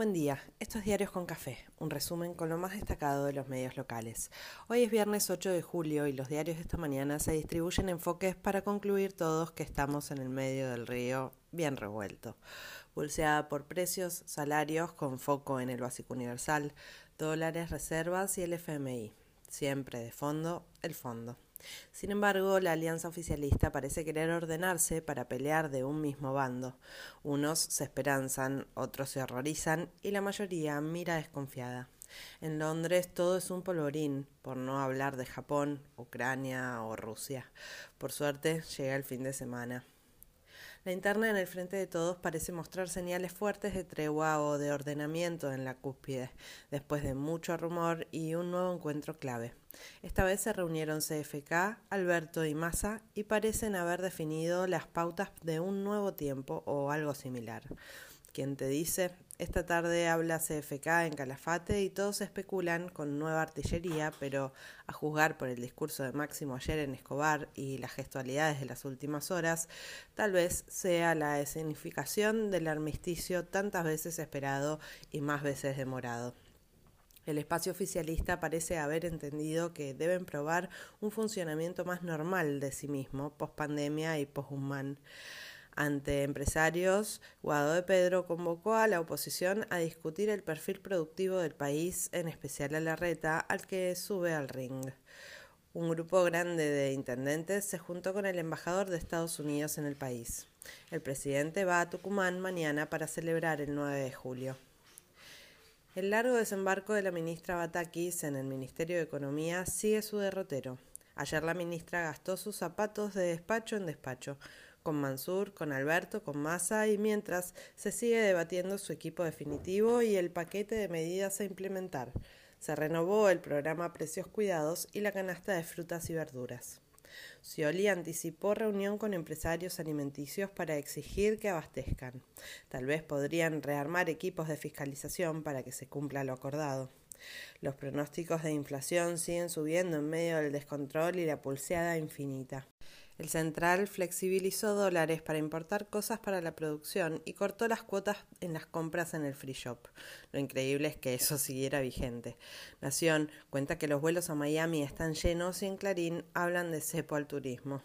Buen día, estos diarios con café, un resumen con lo más destacado de los medios locales. Hoy es viernes 8 de julio y los diarios de esta mañana se distribuyen enfoques para concluir todos que estamos en el medio del río bien revuelto. Pulseada por precios, salarios con foco en el básico universal, dólares, reservas y el FMI. Siempre de fondo, el fondo. Sin embargo, la alianza oficialista parece querer ordenarse para pelear de un mismo bando. Unos se esperanzan, otros se horrorizan y la mayoría mira desconfiada. En Londres todo es un polvorín, por no hablar de Japón, Ucrania o Rusia. Por suerte llega el fin de semana. La interna en el frente de todos parece mostrar señales fuertes de tregua o de ordenamiento en la cúspide, después de mucho rumor y un nuevo encuentro clave. Esta vez se reunieron CFK, Alberto y Massa y parecen haber definido las pautas de un nuevo tiempo o algo similar. Quien te dice, esta tarde habla CFK en Calafate y todos especulan con nueva artillería, pero a juzgar por el discurso de Máximo ayer en Escobar y las gestualidades de las últimas horas, tal vez sea la escenificación del armisticio tantas veces esperado y más veces demorado. El espacio oficialista parece haber entendido que deben probar un funcionamiento más normal de sí mismo, post pandemia y post -human. Ante empresarios, Guado de Pedro convocó a la oposición a discutir el perfil productivo del país, en especial a la reta, al que sube al ring. Un grupo grande de intendentes se juntó con el embajador de Estados Unidos en el país. El presidente va a Tucumán mañana para celebrar el 9 de julio. El largo desembarco de la ministra Batakis en el Ministerio de Economía sigue su derrotero. Ayer la ministra gastó sus zapatos de despacho en despacho, con Mansur, con Alberto, con Massa y mientras se sigue debatiendo su equipo definitivo y el paquete de medidas a implementar. Se renovó el programa Precios Cuidados y la canasta de frutas y verduras. Scioli anticipó reunión con empresarios alimenticios para exigir que abastezcan. Tal vez podrían rearmar equipos de fiscalización para que se cumpla lo acordado. Los pronósticos de inflación siguen subiendo en medio del descontrol y la pulseada infinita. El central flexibilizó dólares para importar cosas para la producción y cortó las cuotas en las compras en el free shop. Lo increíble es que eso siguiera vigente. Nación cuenta que los vuelos a Miami están llenos y en Clarín hablan de cepo al turismo.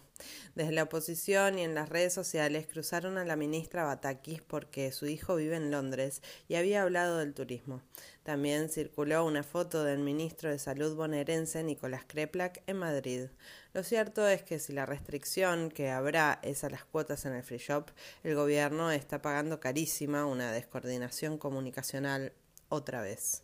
Desde la oposición y en las redes sociales cruzaron a la ministra Batakis porque su hijo vive en Londres y había hablado del turismo. También circuló una foto del ministro de Salud bonaerense Nicolás Kreplak en Madrid. Lo cierto es que si la restricción que habrá es a las cuotas en el free shop, el gobierno está pagando carísima una descoordinación comunicacional otra vez.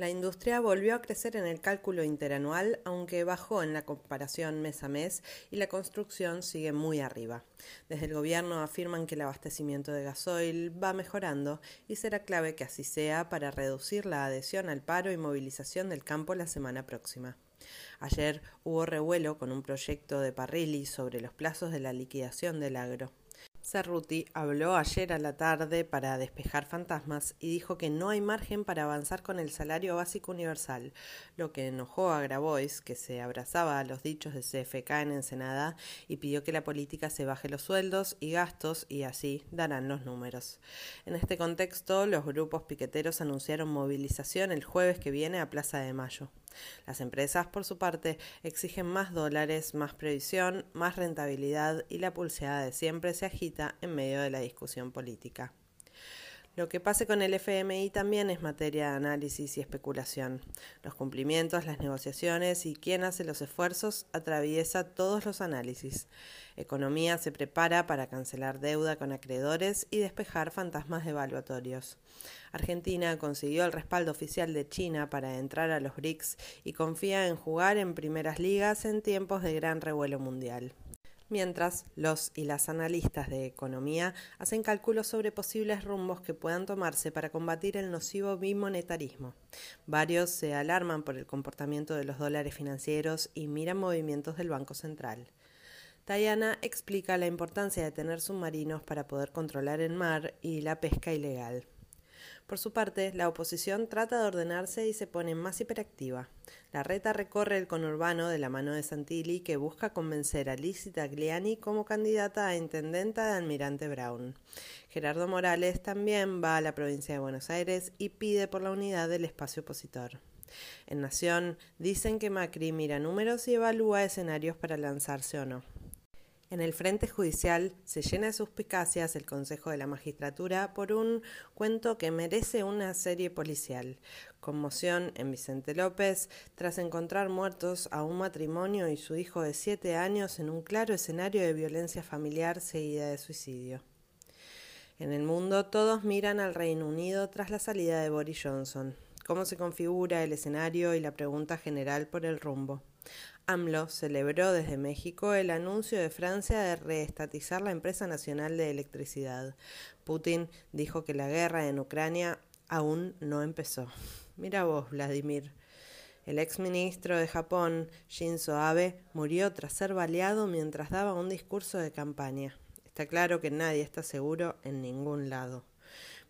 La industria volvió a crecer en el cálculo interanual, aunque bajó en la comparación mes a mes y la construcción sigue muy arriba. Desde el gobierno afirman que el abastecimiento de gasoil va mejorando y será clave que así sea para reducir la adhesión al paro y movilización del campo la semana próxima. Ayer hubo revuelo con un proyecto de Parrilli sobre los plazos de la liquidación del agro. Cerruti habló ayer a la tarde para despejar fantasmas y dijo que no hay margen para avanzar con el salario básico universal, lo que enojó a Grabois, que se abrazaba a los dichos de CFK en Ensenada y pidió que la política se baje los sueldos y gastos y así darán los números. En este contexto, los grupos piqueteros anunciaron movilización el jueves que viene a Plaza de Mayo. Las empresas, por su parte, exigen más dólares, más previsión, más rentabilidad y la pulseada de siempre se agita en medio de la discusión política. Lo que pase con el FMI también es materia de análisis y especulación. Los cumplimientos, las negociaciones y quién hace los esfuerzos atraviesa todos los análisis. Economía se prepara para cancelar deuda con acreedores y despejar fantasmas devaluatorios. Argentina consiguió el respaldo oficial de China para entrar a los BRICS y confía en jugar en primeras ligas en tiempos de gran revuelo mundial mientras los y las analistas de economía hacen cálculos sobre posibles rumbos que puedan tomarse para combatir el nocivo bimonetarismo. Varios se alarman por el comportamiento de los dólares financieros y miran movimientos del Banco Central. Tayana explica la importancia de tener submarinos para poder controlar el mar y la pesca ilegal. Por su parte, la oposición trata de ordenarse y se pone más hiperactiva. La reta recorre el conurbano de la mano de Santilli, que busca convencer a Lizzie Tagliani como candidata a intendenta de Almirante Brown. Gerardo Morales también va a la provincia de Buenos Aires y pide por la unidad del espacio opositor. En Nación dicen que Macri mira números y evalúa escenarios para lanzarse o no. En el frente judicial se llena de suspicacias el Consejo de la Magistratura por un cuento que merece una serie policial. Conmoción en Vicente López tras encontrar muertos a un matrimonio y su hijo de siete años en un claro escenario de violencia familiar seguida de suicidio. En el mundo todos miran al Reino Unido tras la salida de Boris Johnson. ¿Cómo se configura el escenario y la pregunta general por el rumbo? AMLO celebró desde México el anuncio de Francia de reestatizar la empresa nacional de electricidad. Putin dijo que la guerra en Ucrania aún no empezó. Mira vos, Vladimir. El exministro de Japón, Shinzo Abe, murió tras ser baleado mientras daba un discurso de campaña. Está claro que nadie está seguro en ningún lado.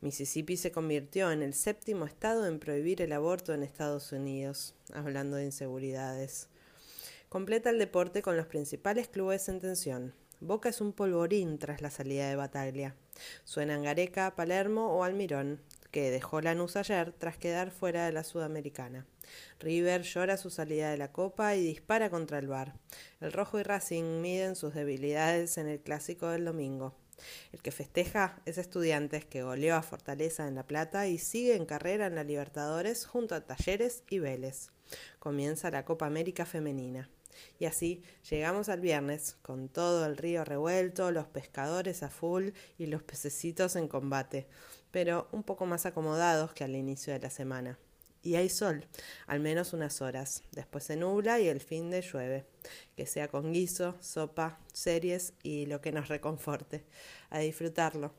Mississippi se convirtió en el séptimo estado en prohibir el aborto en Estados Unidos, hablando de inseguridades. Completa el deporte con los principales clubes en tensión. Boca es un polvorín tras la salida de Bataglia. Suenan Gareca, Palermo o Almirón, que dejó Lanús ayer tras quedar fuera de la Sudamericana. River llora su salida de la Copa y dispara contra el Bar. El Rojo y Racing miden sus debilidades en el clásico del domingo. El que festeja es Estudiantes que goleó a Fortaleza en La Plata y sigue en carrera en la Libertadores junto a Talleres y Vélez. Comienza la Copa América Femenina. Y así llegamos al viernes, con todo el río revuelto, los pescadores a full y los pececitos en combate, pero un poco más acomodados que al inicio de la semana. Y hay sol, al menos unas horas. Después se nubla y el fin de llueve. Que sea con guiso, sopa, series y lo que nos reconforte. A disfrutarlo.